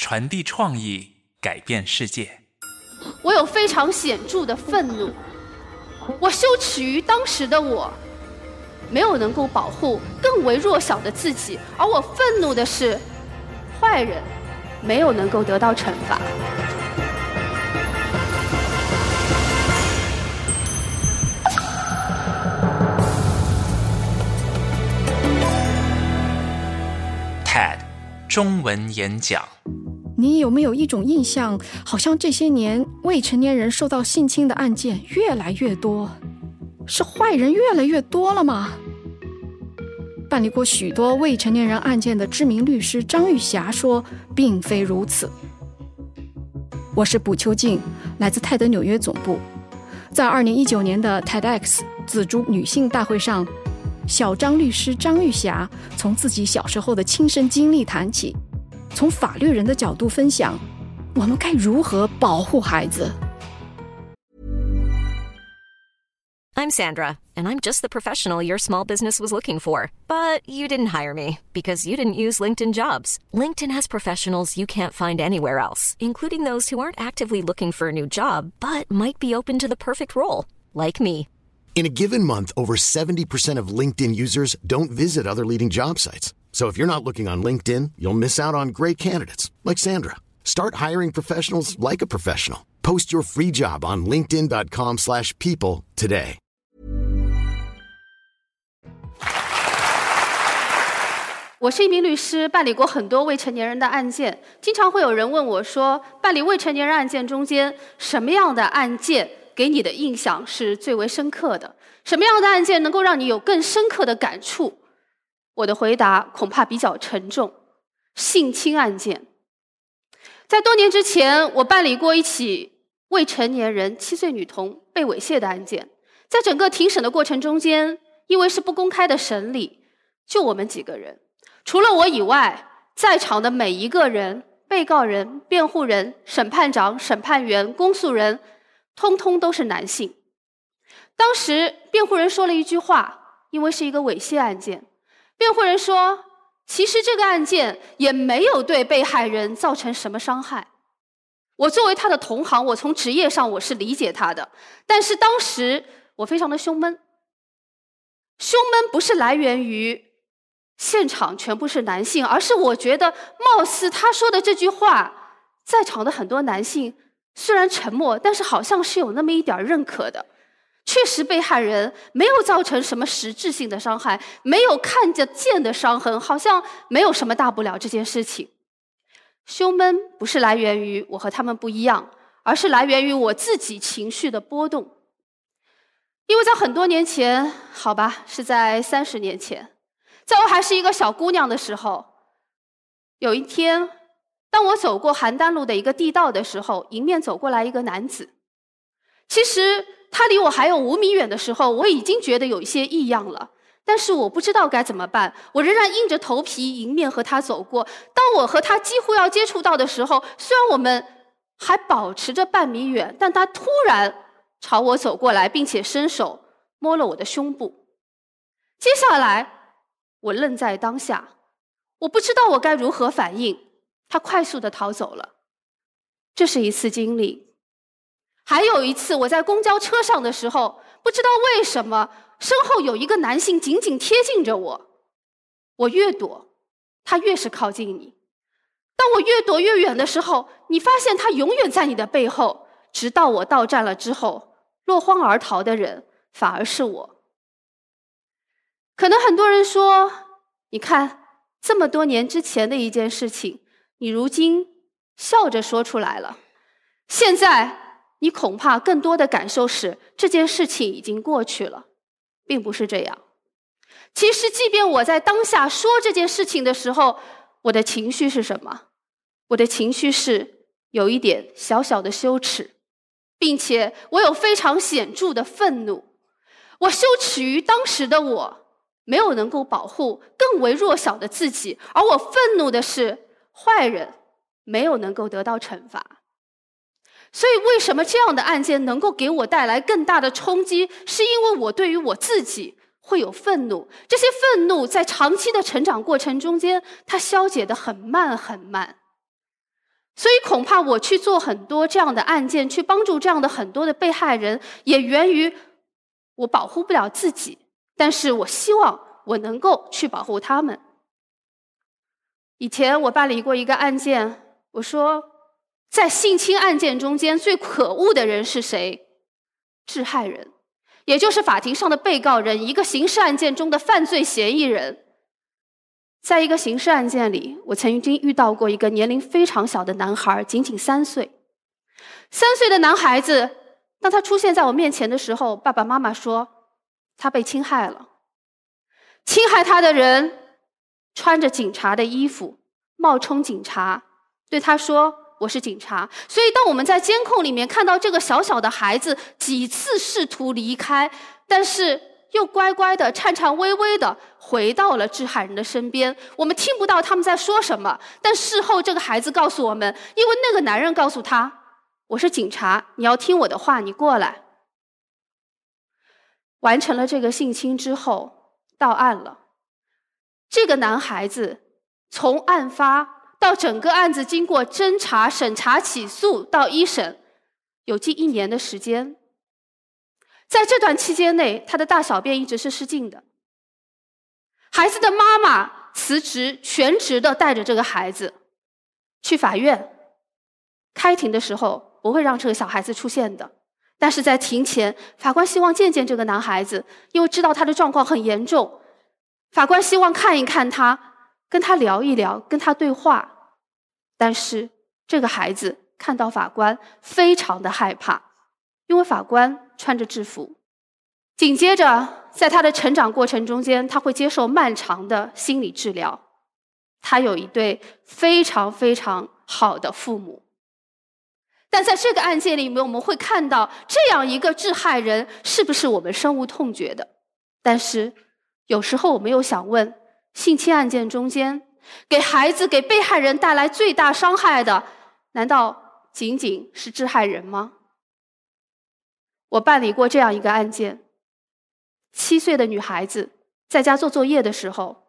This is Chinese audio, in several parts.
传递创意，改变世界。我有非常显著的愤怒，我羞耻于当时的我没有能够保护更为弱小的自己，而我愤怒的是，坏人没有能够得到惩罚。TED 中文演讲。你有没有一种印象，好像这些年未成年人受到性侵的案件越来越多，是坏人越来越多了吗？办理过许多未成年人案件的知名律师张玉霞说，并非如此。我是卜秋静，来自泰德纽约总部。在二零一九年的 TEDx 紫竹女性大会上，小张律师张玉霞从自己小时候的亲身经历谈起。从法律人的角度分享，我们该如何保护孩子？I'm Sandra, and I'm just the professional your small business was looking for. But you didn't hire me because you didn't use LinkedIn jobs. LinkedIn has professionals you can't find anywhere else, including those who aren't actively looking for a new job but might be open to the perfect role, like me. In a given month, over 70% of LinkedIn users don't visit other leading job sites. So if you're not looking on LinkedIn, you'll miss out on great candidates like Sandra. Start hiring professionals like a professional. Post your free job on linkedin.com/people today. 我是一名律师，办理过很多未成年人的案件。经常会有人问我说，办理未成年人案件中间，什么样的案件给你的印象是最为深刻的？什么样的案件能够让你有更深刻的感触？ 我的回答恐怕比较沉重，性侵案件。在多年之前，我办理过一起未成年人七岁女童被猥亵的案件。在整个庭审的过程中间，因为是不公开的审理，就我们几个人，除了我以外，在场的每一个人，被告人、辩护人、审判长、审判员、公诉人，通通都是男性。当时辩护人说了一句话，因为是一个猥亵案件。辩护人说：“其实这个案件也没有对被害人造成什么伤害。我作为他的同行，我从职业上我是理解他的。但是当时我非常的胸闷，胸闷不是来源于现场全部是男性，而是我觉得貌似他说的这句话，在场的很多男性虽然沉默，但是好像是有那么一点认可的。”确实，被害人没有造成什么实质性的伤害，没有看得见的伤痕，好像没有什么大不了。这件事情，胸闷不是来源于我和他们不一样，而是来源于我自己情绪的波动。因为在很多年前，好吧，是在三十年前，在我还是一个小姑娘的时候，有一天，当我走过邯郸路的一个地道的时候，迎面走过来一个男子。其实。他离我还有五米远的时候，我已经觉得有一些异样了，但是我不知道该怎么办。我仍然硬着头皮迎面和他走过。当我和他几乎要接触到的时候，虽然我们还保持着半米远，但他突然朝我走过来，并且伸手摸了我的胸部。接下来，我愣在当下，我不知道我该如何反应。他快速的逃走了。这是一次经历。还有一次，我在公交车上的时候，不知道为什么身后有一个男性紧紧贴近着我，我越躲，他越是靠近你。当我越躲越远的时候，你发现他永远在你的背后，直到我到站了之后，落荒而逃的人反而是我。可能很多人说，你看这么多年之前的一件事情，你如今笑着说出来了，现在。你恐怕更多的感受是这件事情已经过去了，并不是这样。其实，即便我在当下说这件事情的时候，我的情绪是什么？我的情绪是有一点小小的羞耻，并且我有非常显著的愤怒。我羞耻于当时的我没有能够保护更为弱小的自己，而我愤怒的是坏人没有能够得到惩罚。所以，为什么这样的案件能够给我带来更大的冲击？是因为我对于我自己会有愤怒，这些愤怒在长期的成长过程中间，它消解的很慢很慢。所以，恐怕我去做很多这样的案件，去帮助这样的很多的被害人，也源于我保护不了自己，但是我希望我能够去保护他们。以前我办理过一个案件，我说。在性侵案件中间，最可恶的人是谁？致害人，也就是法庭上的被告人，一个刑事案件中的犯罪嫌疑人。在一个刑事案件里，我曾经遇到过一个年龄非常小的男孩，仅仅三岁。三岁的男孩子，当他出现在我面前的时候，爸爸妈妈说他被侵害了。侵害他的人穿着警察的衣服，冒充警察，对他说。我是警察，所以当我们在监控里面看到这个小小的孩子几次试图离开，但是又乖乖的、颤颤巍巍的回到了致害人的身边，我们听不到他们在说什么。但事后，这个孩子告诉我们，因为那个男人告诉他：“我是警察，你要听我的话，你过来。”完成了这个性侵之后，到案了。这个男孩子从案发。到整个案子经过侦查、审查、起诉到一审，有近一年的时间。在这段期间内，他的大小便一直是失禁的。孩子的妈妈辞职，全职的带着这个孩子去法院。开庭的时候不会让这个小孩子出现的，但是在庭前，法官希望见见这个男孩子，因为知道他的状况很严重。法官希望看一看他。跟他聊一聊，跟他对话，但是这个孩子看到法官非常的害怕，因为法官穿着制服。紧接着，在他的成长过程中间，他会接受漫长的心理治疗。他有一对非常非常好的父母，但在这个案件里面，我们会看到这样一个致害人是不是我们深恶痛绝的？但是有时候我们又想问。性侵案件中间，给孩子、给被害人带来最大伤害的，难道仅仅是致害人吗？我办理过这样一个案件：七岁的女孩子在家做作业的时候，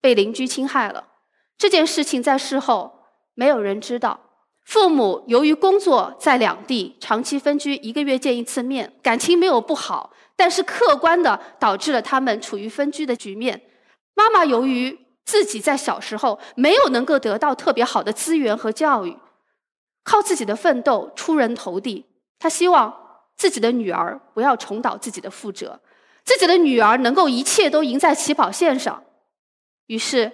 被邻居侵害了。这件事情在事后没有人知道。父母由于工作在两地，长期分居，一个月见一次面，感情没有不好，但是客观的导致了他们处于分居的局面。妈妈由于自己在小时候没有能够得到特别好的资源和教育，靠自己的奋斗出人头地。她希望自己的女儿不要重蹈自己的覆辙，自己的女儿能够一切都赢在起跑线上。于是，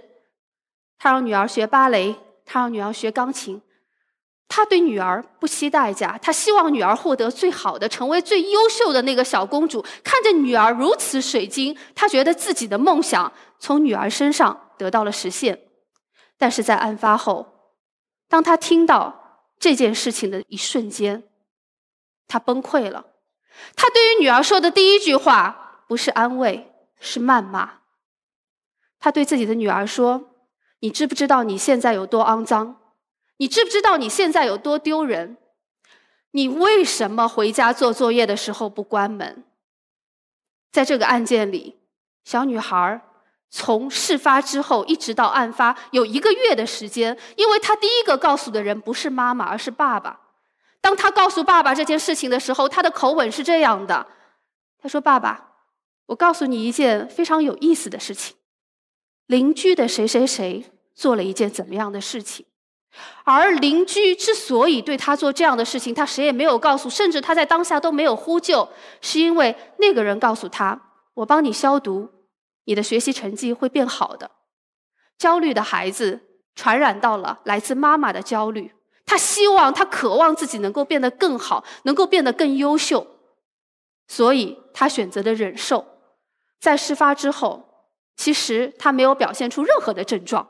她让女儿学芭蕾，她让女儿学钢琴。他对女儿不惜代价，他希望女儿获得最好的，成为最优秀的那个小公主。看着女儿如此水晶，他觉得自己的梦想从女儿身上得到了实现。但是在案发后，当他听到这件事情的一瞬间，他崩溃了。他对于女儿说的第一句话不是安慰，是谩骂。他对自己的女儿说：“你知不知道你现在有多肮脏？”你知不知道你现在有多丢人？你为什么回家做作业的时候不关门？在这个案件里，小女孩从事发之后一直到案发有一个月的时间，因为她第一个告诉的人不是妈妈，而是爸爸。当她告诉爸爸这件事情的时候，她的口吻是这样的：“她说，爸爸，我告诉你一件非常有意思的事情，邻居的谁谁谁做了一件怎么样的事情。”而邻居之所以对他做这样的事情，他谁也没有告诉，甚至他在当下都没有呼救，是因为那个人告诉他：“我帮你消毒，你的学习成绩会变好的。”焦虑的孩子传染到了来自妈妈的焦虑，他希望他渴望自己能够变得更好，能够变得更优秀，所以他选择的忍受。在事发之后，其实他没有表现出任何的症状，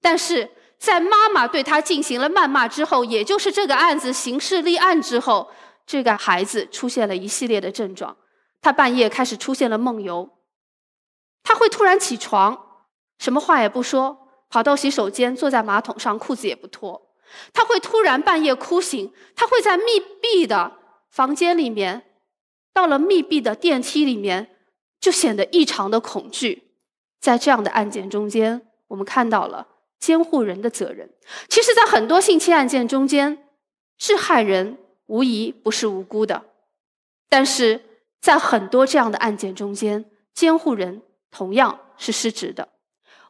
但是在妈妈对他进行了谩骂之后，也就是这个案子刑事立案之后，这个孩子出现了一系列的症状。他半夜开始出现了梦游，他会突然起床，什么话也不说，跑到洗手间，坐在马桶上，裤子也不脱。他会突然半夜哭醒，他会在密闭的房间里面，到了密闭的电梯里面，就显得异常的恐惧。在这样的案件中间，我们看到了监护人的责任。其实，在很多性侵案件中间，致害人无疑不是无辜的，但是在很多这样的案件中间，监护人同样是失职的。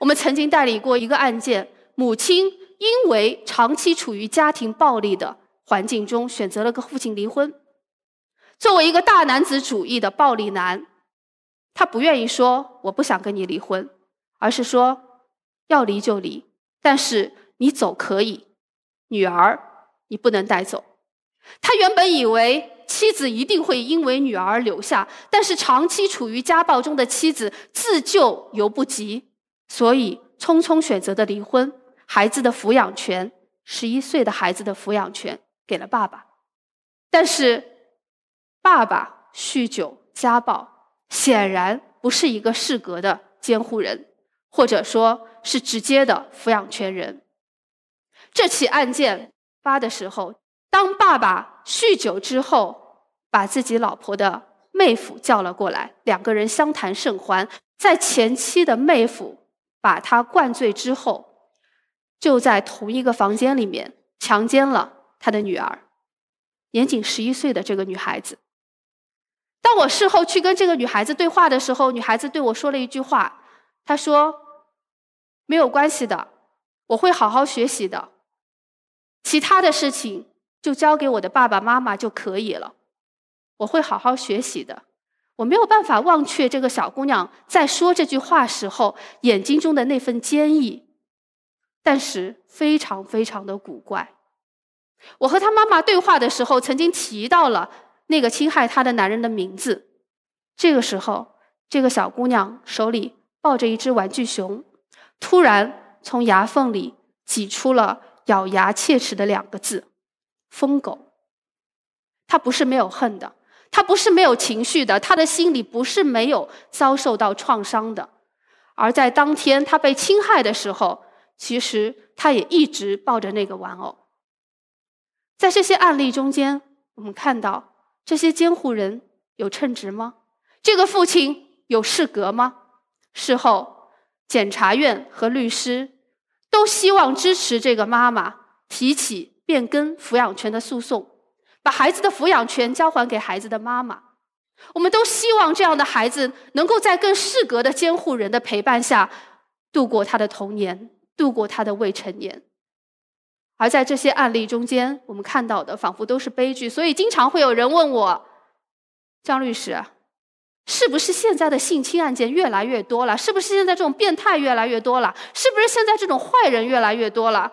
我们曾经代理过一个案件，母亲因为长期处于家庭暴力的环境中，选择了跟父亲离婚。作为一个大男子主义的暴力男。他不愿意说我不想跟你离婚，而是说要离就离，但是你走可以，女儿你不能带走。他原本以为妻子一定会因为女儿留下，但是长期处于家暴中的妻子自救犹不及，所以匆匆选择的离婚。孩子的抚养权，十一岁的孩子的抚养权给了爸爸，但是爸爸酗酒家暴。显然不是一个适格的监护人，或者说是直接的抚养权人。这起案件发的时候，当爸爸酗酒之后，把自己老婆的妹夫叫了过来，两个人相谈甚欢。在前妻的妹夫把他灌醉之后，就在同一个房间里面强奸了他的女儿，年仅十一岁的这个女孩子。当我事后去跟这个女孩子对话的时候，女孩子对我说了一句话，她说：“没有关系的，我会好好学习的，其他的事情就交给我的爸爸妈妈就可以了。我会好好学习的。”我没有办法忘却这个小姑娘在说这句话时候眼睛中的那份坚毅，但是非常非常的古怪。我和她妈妈对话的时候，曾经提到了。那个侵害她的男人的名字。这个时候，这个小姑娘手里抱着一只玩具熊，突然从牙缝里挤出了咬牙切齿的两个字：“疯狗。”他不是没有恨的，他不是没有情绪的，他的心里不是没有遭受到创伤的。而在当天他被侵害的时候，其实他也一直抱着那个玩偶。在这些案例中间，我们看到。这些监护人有称职吗？这个父亲有适格吗？事后，检察院和律师都希望支持这个妈妈提起变更抚养权的诉讼，把孩子的抚养权交还给孩子的妈妈。我们都希望这样的孩子能够在更适格的监护人的陪伴下度过他的童年，度过他的未成年。而在这些案例中间，我们看到的仿佛都是悲剧，所以经常会有人问我：“张律师，是不是现在的性侵案件越来越多了？是不是现在这种变态越来越多了？是不是现在这种坏人越来越多了？”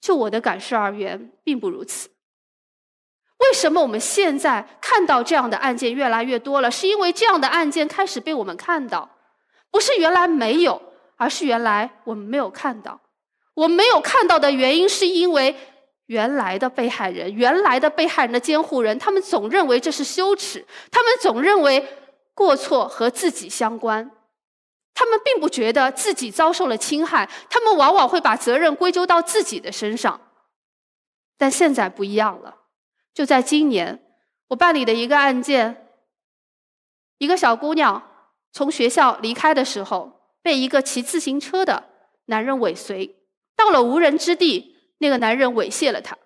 就我的感受而言，并不如此。为什么我们现在看到这样的案件越来越多了？是因为这样的案件开始被我们看到，不是原来没有，而是原来我们没有看到。我们没有看到的原因，是因为原来的被害人、原来的被害人的监护人，他们总认为这是羞耻，他们总认为过错和自己相关，他们并不觉得自己遭受了侵害，他们往往会把责任归咎到自己的身上。但现在不一样了，就在今年，我办理的一个案件，一个小姑娘从学校离开的时候，被一个骑自行车的男人尾随。到了无人之地，那个男人猥亵了她。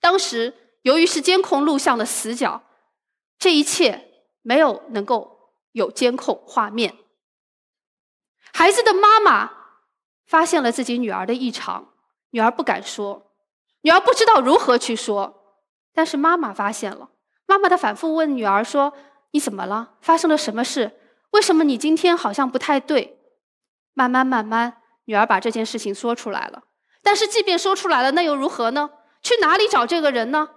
当时由于是监控录像的死角，这一切没有能够有监控画面。孩子的妈妈发现了自己女儿的异常，女儿不敢说，女儿不知道如何去说，但是妈妈发现了。妈妈的反复问女儿说：“你怎么了？发生了什么事？为什么你今天好像不太对？”慢慢慢慢。女儿把这件事情说出来了，但是即便说出来了，那又如何呢？去哪里找这个人呢？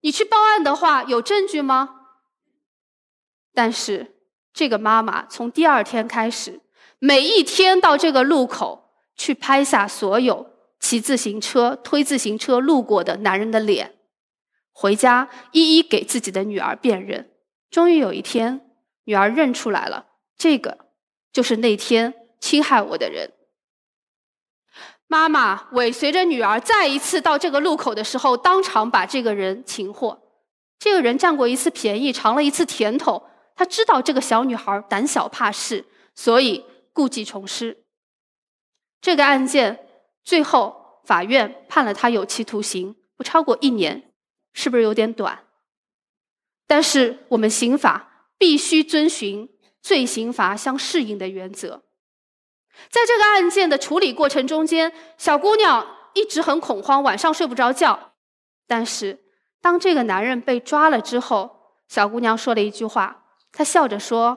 你去报案的话，有证据吗？但是这个妈妈从第二天开始，每一天到这个路口去拍下所有骑自行车、推自行车路过的男人的脸，回家一一给自己的女儿辨认。终于有一天，女儿认出来了，这个就是那天侵害我的人。妈妈尾随着女儿再一次到这个路口的时候，当场把这个人擒获。这个人占过一次便宜，尝了一次甜头。他知道这个小女孩胆小怕事，所以故技重施。这个案件最后法院判了他有期徒刑，不超过一年，是不是有点短？但是我们刑法必须遵循罪刑罚相适应的原则。在这个案件的处理过程中间，小姑娘一直很恐慌，晚上睡不着觉。但是当这个男人被抓了之后，小姑娘说了一句话。她笑着说：“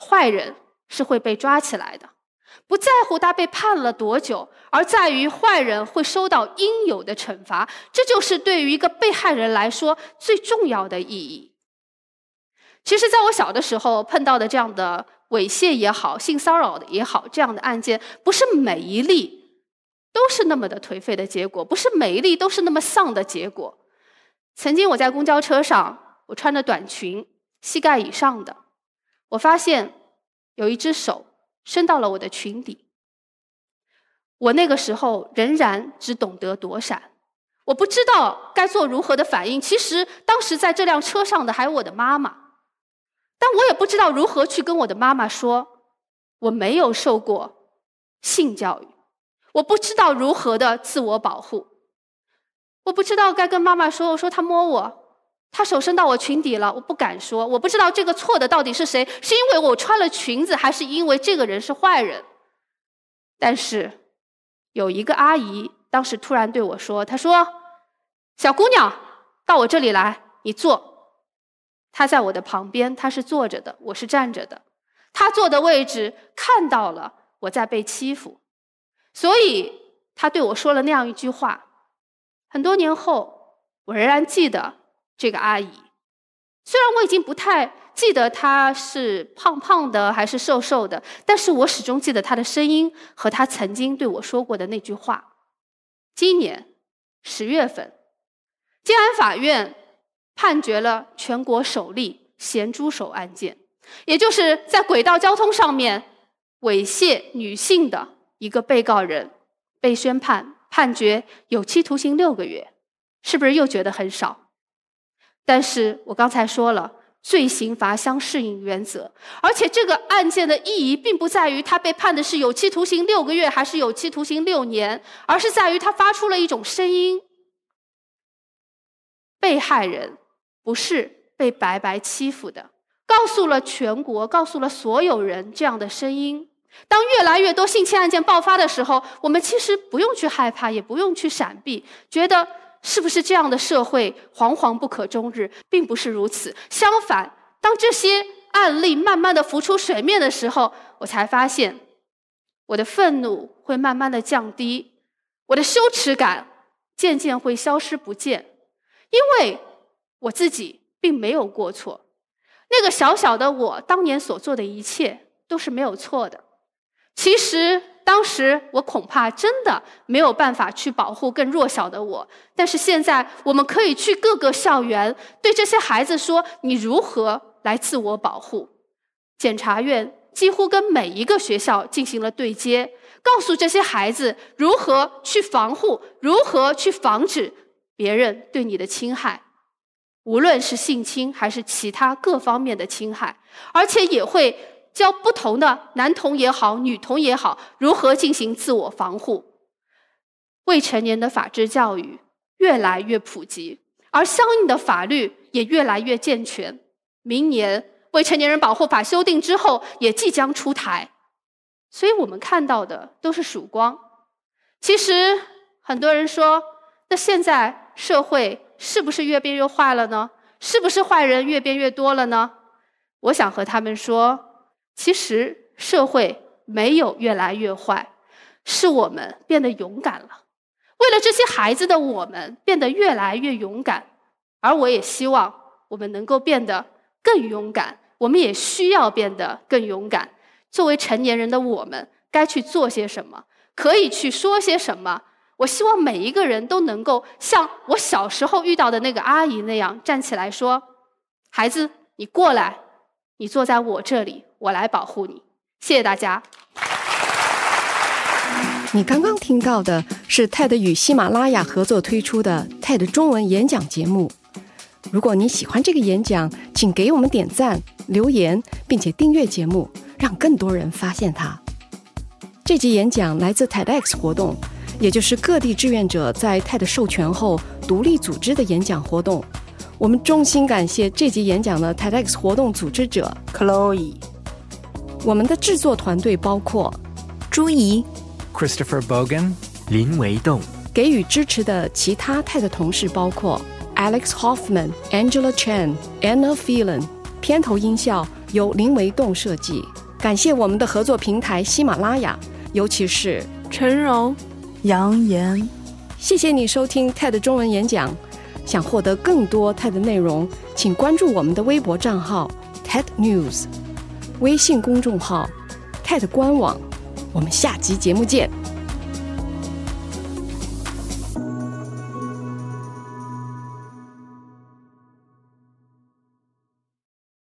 坏人是会被抓起来的，不在乎他被判了多久，而在于坏人会收到应有的惩罚。这就是对于一个被害人来说最重要的意义。”其实，在我小的时候碰到的这样的猥亵也好、性骚扰的也好，这样的案件，不是每一例都是那么的颓废的结果，不是每一例都是那么丧的结果。曾经我在公交车上，我穿着短裙。膝盖以上的，我发现有一只手伸到了我的裙底。我那个时候仍然只懂得躲闪，我不知道该做如何的反应。其实当时在这辆车上的还有我的妈妈，但我也不知道如何去跟我的妈妈说我没有受过性教育，我不知道如何的自我保护，我不知道该跟妈妈说，我说他摸我。他手伸到我裙底了，我不敢说，我不知道这个错的到底是谁，是因为我穿了裙子，还是因为这个人是坏人？但是有一个阿姨当时突然对我说：“她说，小姑娘，到我这里来，你坐。”她在我的旁边，她是坐着的，我是站着的。她坐的位置看到了我在被欺负，所以她对我说了那样一句话。很多年后，我仍然记得。这个阿姨，虽然我已经不太记得她是胖胖的还是瘦瘦的，但是我始终记得她的声音和她曾经对我说过的那句话。今年十月份，静安法院判决了全国首例咸猪手案件，也就是在轨道交通上面猥亵女性的一个被告人，被宣判判决有期徒刑六个月，是不是又觉得很少？但是我刚才说了，罪刑罚相适应原则，而且这个案件的意义并不在于他被判的是有期徒刑六个月还是有期徒刑六年，而是在于他发出了一种声音：被害人不是被白白欺负的，告诉了全国，告诉了所有人这样的声音。当越来越多性侵案件爆发的时候，我们其实不用去害怕，也不用去闪避，觉得。是不是这样的社会惶惶不可终日？并不是如此。相反，当这些案例慢慢的浮出水面的时候，我才发现，我的愤怒会慢慢的降低，我的羞耻感渐渐会消失不见，因为我自己并没有过错。那个小小的我当年所做的一切都是没有错的。其实。当时我恐怕真的没有办法去保护更弱小的我，但是现在我们可以去各个校园对这些孩子说：你如何来自我保护？检察院几乎跟每一个学校进行了对接，告诉这些孩子如何去防护，如何去防止别人对你的侵害，无论是性侵还是其他各方面的侵害，而且也会。教不同的男童也好，女童也好，如何进行自我防护。未成年的法制教育越来越普及，而相应的法律也越来越健全。明年未成年人保护法修订之后，也即将出台。所以我们看到的都是曙光。其实很多人说，那现在社会是不是越变越坏了呢？是不是坏人越变越多了呢？我想和他们说。其实社会没有越来越坏，是我们变得勇敢了。为了这些孩子的我们变得越来越勇敢，而我也希望我们能够变得更勇敢、我们也需要变得更勇敢。作为成年人的我们，该去做些什么？可以去说些什么？我希望每一个人都能够像我小时候遇到的那个阿姨那样站起来说：“孩子，你过来，你坐在我这里，我来保护你。”谢谢大家。你刚刚听到的是 TED 与喜马拉雅合作推出的 TED 中文演讲节目。如果你喜欢这个演讲，请给我们点赞、留言，并且订阅节目，让更多人发现它。这集演讲来自 TEDx 活动，也就是各地志愿者在 TED 授权后独立组织的演讲活动。我们衷心感谢这集演讲的 TEDx 活动组织者 Chloe。我们的制作团队包括朱怡。Christopher Bogan、林维栋，给予支持的其他 TED 同事包括 Alex Hoffman、Angela Chen、Anna Phelan。片头音效由林维栋设计。感谢我们的合作平台喜马拉雅，尤其是陈柔、扬言。谢谢你收听 TED 中文演讲。想获得更多 TED 内容，请关注我们的微博账号 TED News，微信公众号 TED 官网。我们下集节目见。